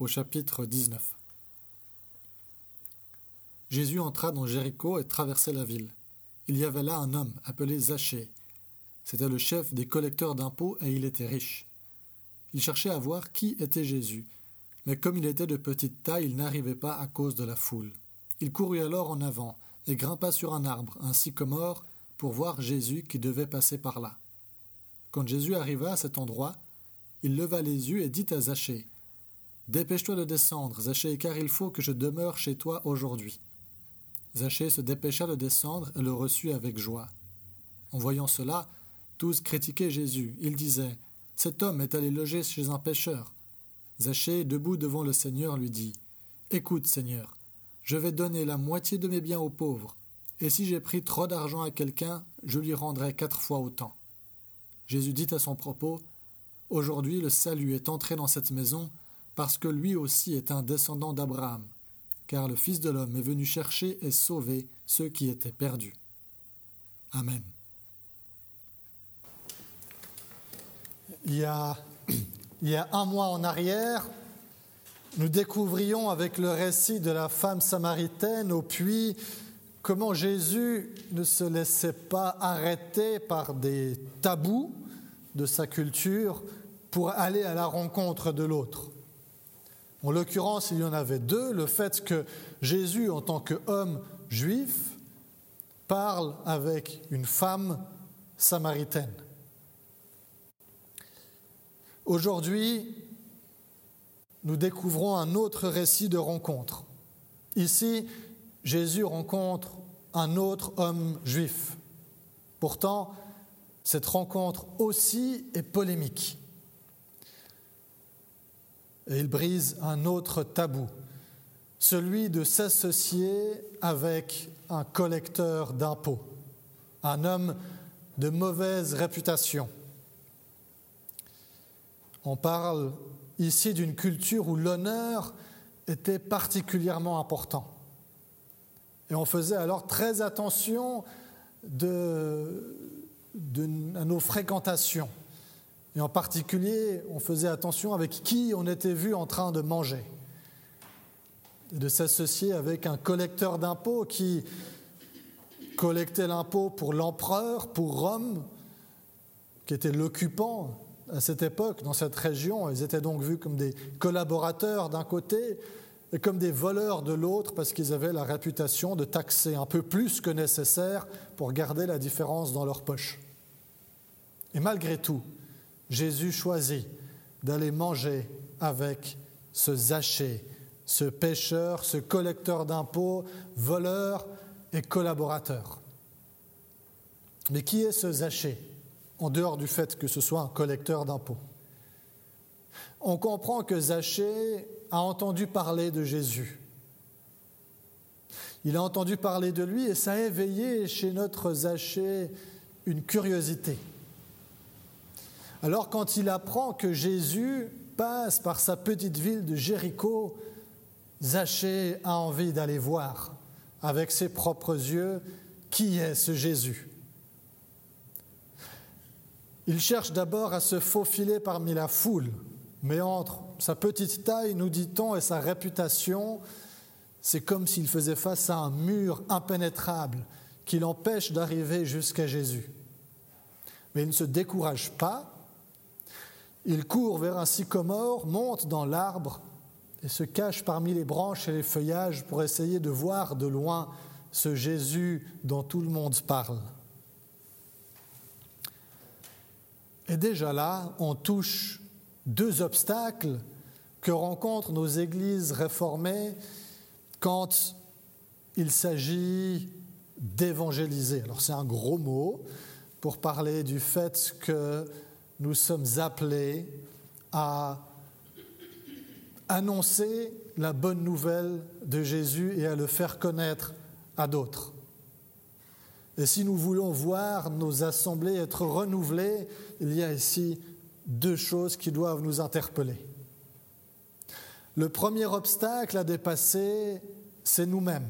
au chapitre 19. Jésus entra dans Jéricho et traversait la ville. Il y avait là un homme appelé Zachée. C'était le chef des collecteurs d'impôts et il était riche. Il cherchait à voir qui était Jésus, mais comme il était de petite taille, il n'arrivait pas à cause de la foule. Il courut alors en avant et grimpa sur un arbre, un sycomore, pour voir Jésus qui devait passer par là. Quand Jésus arriva à cet endroit, il leva les yeux et dit à Zachée Dépêche-toi de descendre, Zachée, car il faut que je demeure chez toi aujourd'hui. Zachée se dépêcha de descendre et le reçut avec joie. En voyant cela, tous critiquaient Jésus. Ils disaient Cet homme est allé loger chez un pêcheur. Zachée, debout devant le Seigneur, lui dit Écoute, Seigneur, je vais donner la moitié de mes biens aux pauvres, et si j'ai pris trop d'argent à quelqu'un, je lui rendrai quatre fois autant. Jésus dit à son propos Aujourd'hui, le salut est entré dans cette maison parce que lui aussi est un descendant d'Abraham, car le Fils de l'homme est venu chercher et sauver ceux qui étaient perdus. Amen. Il y a, un mois en arrière, nous découvrions avec le récit de la femme samaritaine au puits comment Jésus ne se laissait pas arrêter par des tabous de sa culture pour aller à la rencontre de l'autre. En l'occurrence, il y en avait deux. Le fait que Jésus, en tant qu'homme juif, parle avec une femme samaritaine. Aujourd'hui, nous découvrons un autre récit de rencontre. Ici, Jésus rencontre un autre homme juif. Pourtant, cette rencontre aussi est polémique et il brise un autre tabou, celui de s'associer avec un collecteur d'impôts, un homme de mauvaise réputation. On parle ici d'une culture où l'honneur était particulièrement important. Et on faisait alors très attention à nos fréquentations. Et en particulier, on faisait attention avec qui on était vu en train de manger. Et de s'associer avec un collecteur d'impôts qui collectait l'impôt pour l'empereur, pour Rome, qui était l'occupant à cette époque dans cette région. Ils étaient donc vus comme des collaborateurs d'un côté et comme des voleurs de l'autre parce qu'ils avaient la réputation de taxer un peu plus que nécessaire pour garder la différence dans leur poche. Et malgré tout, Jésus choisit d'aller manger avec ce Zachée, ce pêcheur, ce collecteur d'impôts, voleur et collaborateur. Mais qui est ce Zachée, en dehors du fait que ce soit un collecteur d'impôts? On comprend que Zachée a entendu parler de Jésus. Il a entendu parler de lui et ça a éveillé chez notre Zachée une curiosité. Alors quand il apprend que Jésus passe par sa petite ville de Jéricho, Zachée a envie d'aller voir avec ses propres yeux qui est ce Jésus. Il cherche d'abord à se faufiler parmi la foule, mais entre sa petite taille, nous dit-on, et sa réputation, c'est comme s'il faisait face à un mur impénétrable qui l'empêche d'arriver jusqu'à Jésus. Mais il ne se décourage pas, il court vers un sycomore, monte dans l'arbre et se cache parmi les branches et les feuillages pour essayer de voir de loin ce Jésus dont tout le monde parle. Et déjà là, on touche deux obstacles que rencontrent nos églises réformées quand il s'agit d'évangéliser. Alors c'est un gros mot pour parler du fait que nous sommes appelés à, annoncer la bonne nouvelle de Jésus et à le faire connaître à d'autres. Et si nous voulons voir nos assemblées être renouvelées, il y a ici deux choses qui doivent nous interpeller. Le premier obstacle à dépasser, c'est nous-mêmes.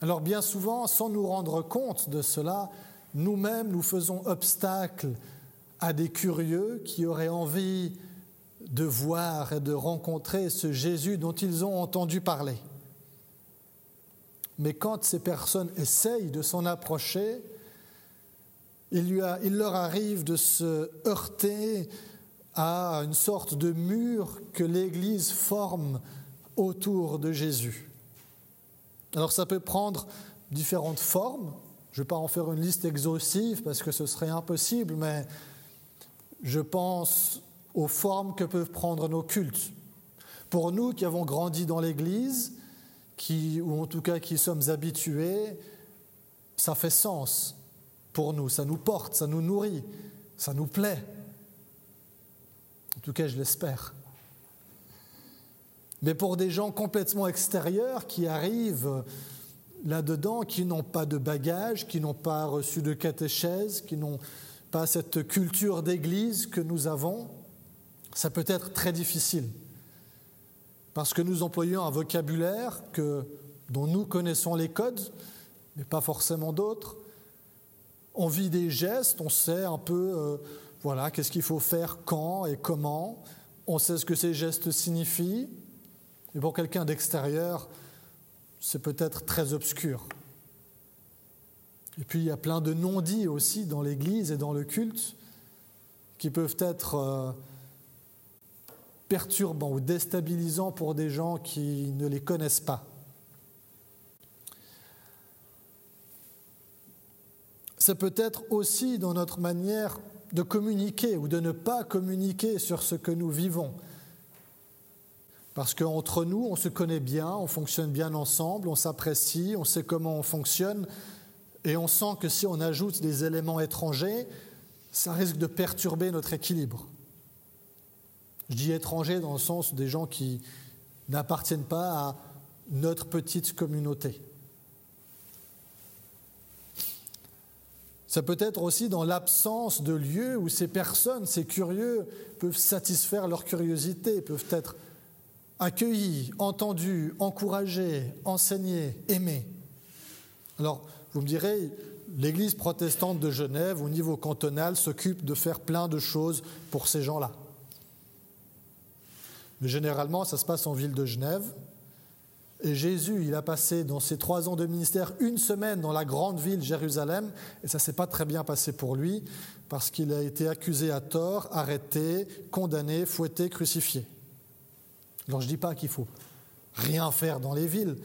Alors bien souvent, sans nous rendre compte de cela, nous-mêmes nous faisons obstacle à des curieux qui auraient envie de voir et de rencontrer ce Jésus dont ils ont entendu parler. Mais quand ces personnes essayent de s'en approcher, il, lui il, leur arrive de se heurter à une sorte de mur que l'Église forme autour de Jésus. Alors ça peut prendre différentes formes. Je ne vais pas en faire une liste exhaustive parce que ce serait impossible, mais je pense aux formes que peuvent prendre nos cultes. Pour nous qui avons grandi dans l'Église, qui, ou en tout cas qui sommes habitués, ça fait sens pour nous, ça nous porte, ça nous nourrit, ça nous plaît. En tout cas, je l'espère. Mais pour des gens complètement extérieurs qui arrivent là-dedans, qui n'ont pas de bagages, qui n'ont pas reçu de catéchèse, qui n'ont pas cette culture d'église que nous avons, ça peut être très difficile. Parce que nous employons un vocabulaire dont nous connaissons les codes, mais pas forcément d'autres. On vit des gestes, on sait un peu euh, voilà, qu'est-ce qu'il faut faire quand et comment. On sait ce que ces gestes signifient. Et pour quelqu'un d'extérieur, c'est peut-être très obscur. Et puis il y a plein de non-dits aussi dans l'Église et dans le culte qui peuvent être euh, perturbants ou déstabilisants pour des gens qui ne les connaissent pas. C'est peut-être aussi dans notre manière de communiquer ou de ne pas communiquer sur ce que nous vivons. Parce qu'entre nous, on se connaît bien, on fonctionne bien ensemble, on s'apprécie, on sait comment on fonctionne, et on sent que si on ajoute des éléments étrangers, ça risque de perturber notre équilibre. Je dis étrangers dans le sens des gens qui n'appartiennent pas à notre petite communauté. Ça peut être aussi dans l'absence de lieux où ces personnes, ces curieux, peuvent satisfaire leur curiosité, peuvent être accueillis, entendus, encouragés, enseignés, aimés. Alors, vous me direz, l'Église protestante de Genève, au niveau cantonal, s'occupe de faire plein de choses pour ces gens-là. Mais généralement, ça se passe en ville de Genève, et Jésus, il a passé dans ses trois ans de ministère une semaine dans la grande ville Jérusalem, et ça s'est pas très bien passé pour lui, parce qu'il a été accusé à tort, arrêté, condamné, fouetté, crucifié. Alors je ne dis pas qu'il faut rien faire dans les villes,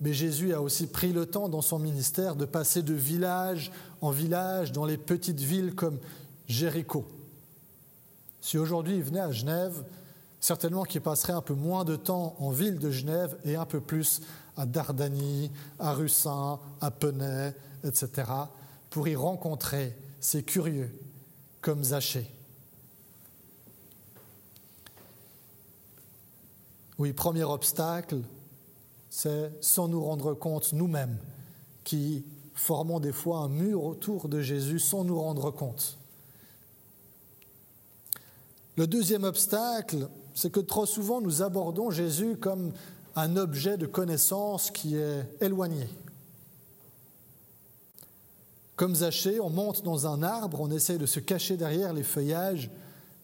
mais Jésus a aussi pris le temps dans son ministère de passer de village en village dans les petites villes comme Jéricho. Si aujourd'hui il venait à Genève, certainement qu'il passerait un peu moins de temps en ville de Genève et un peu plus à Dardanie, à Russin, à Penay, etc., pour y rencontrer ces curieux comme Zachée. Oui, premier obstacle, c'est sans nous rendre compte nous-mêmes qui formons des fois un mur autour de Jésus sans nous rendre compte. Le deuxième obstacle, c'est que trop souvent nous abordons Jésus comme un objet de connaissance qui est éloigné. Comme Zachée, on monte dans un arbre, on essaie de se cacher derrière les feuillages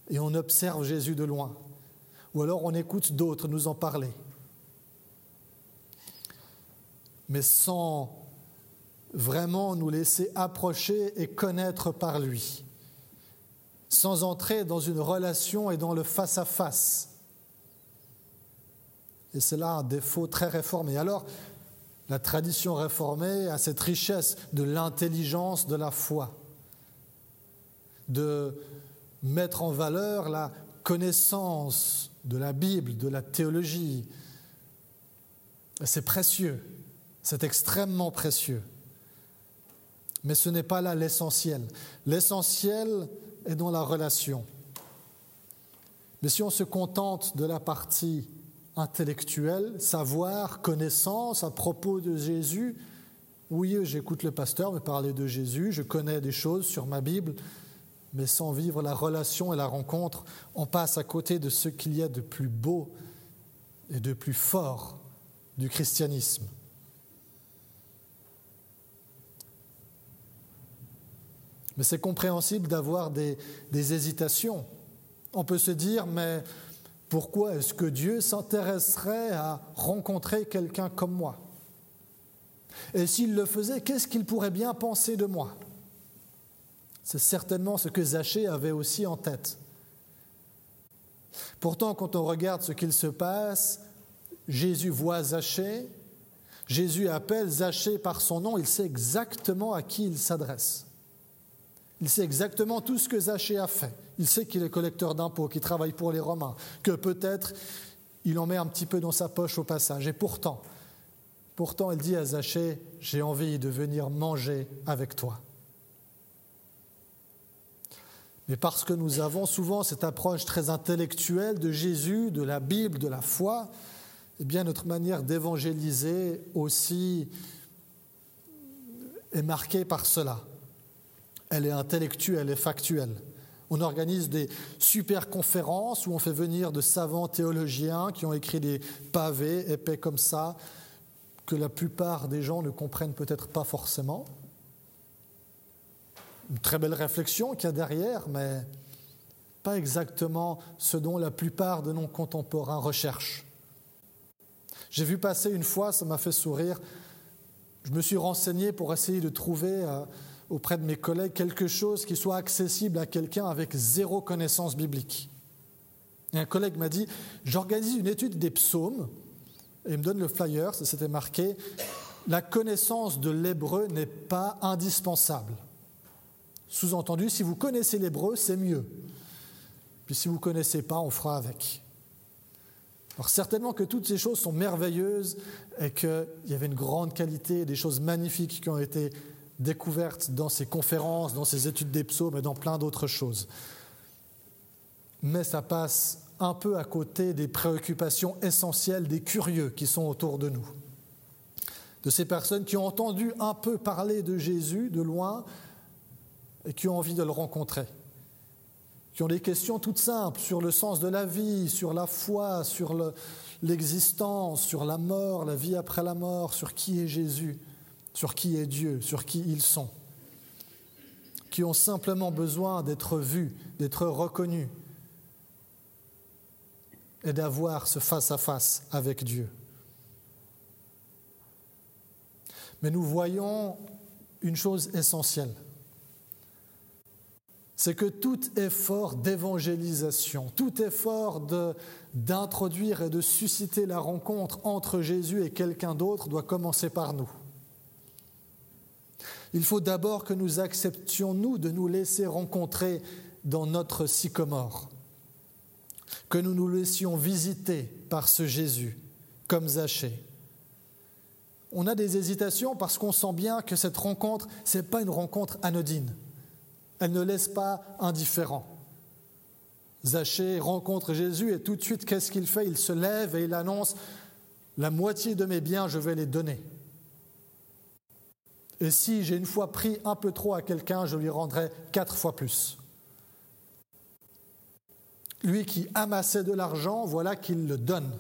et on observe Jésus de loin. Ou alors on écoute d'autres nous en parler. Mais sans vraiment nous laisser approcher et connaître par lui sans entrer dans une relation et dans le face-à-face. Et c'est là un défaut très réformé. Alors, la tradition réformée a cette richesse de l'intelligence de la foi, de mettre en valeur la connaissance de la Bible, de la théologie. C'est précieux, c'est extrêmement précieux. Mais ce n'est pas là l'essentiel. L'essentiel, et dans la relation. Mais si on se contente de la partie intellectuel, savoir, connaissance à propos de Jésus. Oui, j'écoute le pasteur me parler de Jésus, je connais des choses sur ma Bible, mais sans vivre la relation et la rencontre, on passe à côté de ce qu'il y a de plus beau et de plus fort du christianisme. Mais c'est compréhensible d'avoir des, hésitations. On peut se dire, mais pourquoi est-ce que Dieu s'intéresserait à rencontrer quelqu'un comme moi? Et s'il le faisait, qu'est-ce qu'il pourrait bien penser de moi? C'est certainement ce que Zachée avait aussi en tête. Pourtant, quand on regarde ce qu'il se passe, Jésus voit Zachée, Jésus appelle Zachée par son nom, il sait exactement à qui il s'adresse. Il sait exactement tout ce que Zachée a fait. Il sait qu'il est collecteur d'impôts, qu'il travaille pour les Romains, que peut-être il en met un petit peu dans sa poche au passage. Et pourtant, pourtant, il dit à Zachée, j'ai envie de venir manger avec toi. Mais parce que nous avons souvent cette approche très intellectuelle de Jésus, de la Bible, de la foi, eh notre manière d'évangéliser aussi est marquée par cela elle est intellectuelle, elle est factuelle. On organise des super conférences où on fait venir de savants théologiens qui ont écrit des pavés épais comme ça, que la plupart des gens ne comprennent peut-être pas forcément. Une très belle réflexion qu'il y a derrière, mais pas exactement ce dont la plupart de nos contemporains recherchent. J'ai vu passer une fois, ça m'a fait sourire, je me suis renseigné pour essayer de trouver euh, auprès de mes collègues quelque chose qui soit accessible à quelqu'un avec zéro connaissance biblique. Et un collègue m'a dit, j'organise une étude des psaumes, et il me donne le flyer, ça s'était marqué, la connaissance de l'hébreu n'est pas indispensable. Sous-entendu, si vous connaissez l'hébreu, c'est mieux. Puis si vous ne connaissez pas, on fera avec. Alors certainement que toutes ces choses sont merveilleuses et qu'il y avait une grande qualité, des choses magnifiques qui ont été découvertes dans ces conférences, dans ces études des psaumes et dans plein d'autres choses. Mais ça passe un peu à côté des préoccupations essentielles des curieux qui sont autour de nous. De ces personnes qui ont entendu un peu parler de Jésus de loin et qui ont envie de le rencontrer. Qui ont des questions toutes simples sur le sens de la vie, sur la foi, sur l'existence, sur la mort, la vie après la mort, sur qui est Jésus sur qui est Dieu, sur qui ils sont, qui ont simplement besoin d'être vus, d'être reconnus et d'avoir ce face-à-face avec Dieu. Mais nous voyons une chose essentielle, c'est que tout effort d'évangélisation, tout effort d'introduire et de susciter la rencontre entre Jésus et quelqu'un d'autre doit commencer par nous. Il faut d'abord que nous acceptions, nous, de nous laisser rencontrer dans notre sycomore, que nous nous laissions visiter par ce Jésus, comme Zachée. On a des hésitations parce qu'on sent bien que cette rencontre, ce n'est pas une rencontre anodine. Elle ne laisse pas indifférent. Zachée rencontre Jésus et tout de suite, qu'est-ce qu'il fait? Il se lève et il annonce, la moitié de mes biens, je vais les donner. Et si j'ai une fois pris un peu trop à quelqu'un, je lui rendrai quatre fois plus. Lui qui amassait de l'argent, voilà qu'il le donne.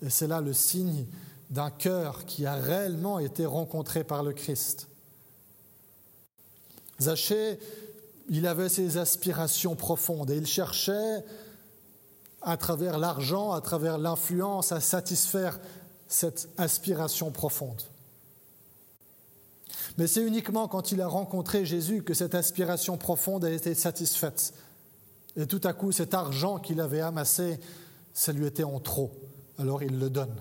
Et c'est là le signe d'un cœur qui a réellement été rencontré par le Christ. Zachée, il avait ses aspirations profondes et il cherchait, à travers l'argent, à travers l'influence, à satisfaire cette aspiration profonde. Mais c'est uniquement quand il a rencontré Jésus que cette aspiration profonde a été satisfaite. Et tout à coup, cet argent qu'il avait amassé, ça lui était en trop. Alors il le donne.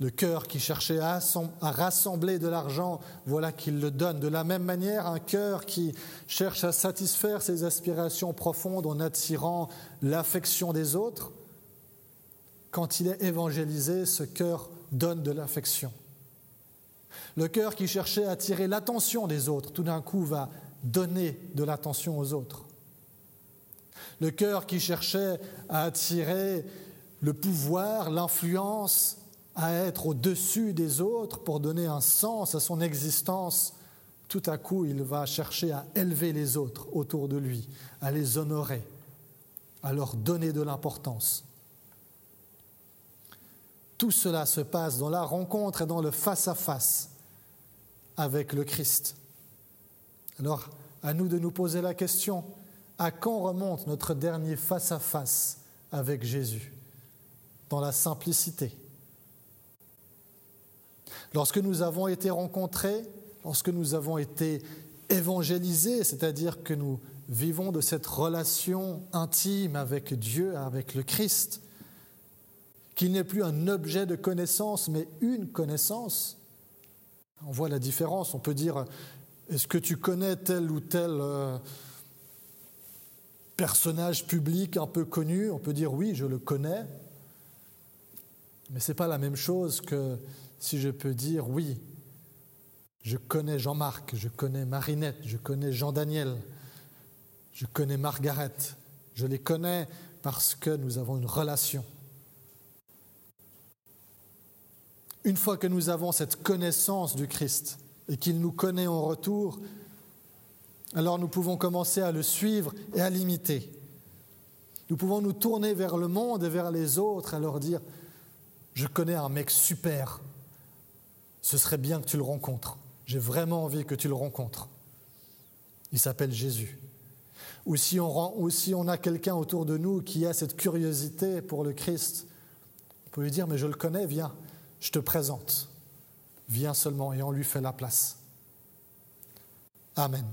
Le cœur qui cherchait à rassembler de l'argent, voilà qu'il le donne. De la même manière, un cœur qui cherche à satisfaire ses aspirations profondes en attirant l'affection des autres, quand il est évangélisé, ce cœur donne de l'affection. Le cœur qui cherchait à attirer l'attention des autres, tout d'un coup va donner de l'attention aux autres. Le cœur qui cherchait à attirer le pouvoir, l'influence à être au-dessus des autres pour donner un sens à son existence, tout à coup, il va chercher à élever les autres autour de lui, à les honorer, à leur donner de l'importance. Tout cela se passe dans la rencontre et dans le face-à-face avec le Christ. Alors, à nous de nous poser la question, à quand remonte notre dernier face-à-face avec Jésus Dans la simplicité? Lorsque nous avons été rencontrés, lorsque nous avons été évangélisés, c'est-à-dire que nous vivons de cette relation intime avec Dieu, avec le Christ, qu'il n'est plus un objet de connaissance, mais une connaissance. On voit la différence. On peut dire, est-ce que tu connais tel ou tel euh, personnage public un peu connu? On peut dire, oui, je le connais. Mais ce n'est pas la même chose que si je peux dire, oui, je connais Jean-Marc, je connais Marinette, je connais Jean-Daniel, je connais Margaret. Je les connais parce que nous avons une relation. Une fois que nous avons cette connaissance du Christ et qu'il nous connaît en retour, alors nous pouvons commencer à le suivre et à l'imiter. Nous pouvons nous tourner vers le monde et vers les autres et leur dire, je connais un mec super, ce serait bien que tu le rencontres. J'ai vraiment envie que tu le rencontres. Il s'appelle Jésus. Ou si on, ou si on a quelqu'un autour de nous qui a cette curiosité pour le Christ, on peut lui dire, mais je le connais, viens, je te présente. Viens seulement et on lui fait la place. Amen.